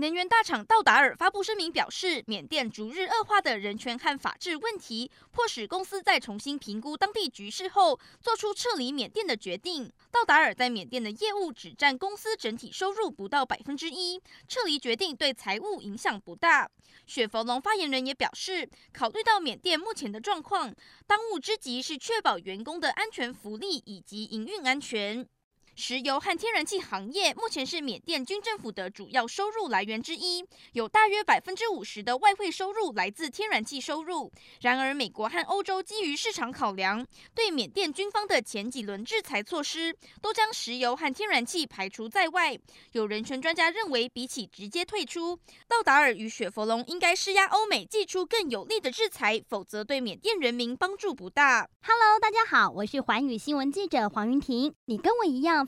能源大厂道达尔发布声明表示，缅甸逐日恶化的人权和法治问题，迫使公司在重新评估当地局势后，做出撤离缅甸的决定。道达尔在缅甸的业务只占公司整体收入不到百分之一，撤离决定对财务影响不大。雪佛龙发言人也表示，考虑到缅甸目前的状况，当务之急是确保员工的安全福利以及营运安全。石油和天然气行业目前是缅甸军政府的主要收入来源之一，有大约百分之五十的外汇收入来自天然气收入。然而，美国和欧洲基于市场考量，对缅甸军方的前几轮制裁措施都将石油和天然气排除在外。有人权专家认为，比起直接退出，道达尔与雪佛龙应该施压欧美祭出更有力的制裁，否则对缅甸人民帮助不大。Hello，大家好，我是环宇新闻记者黄云婷，你跟我一样。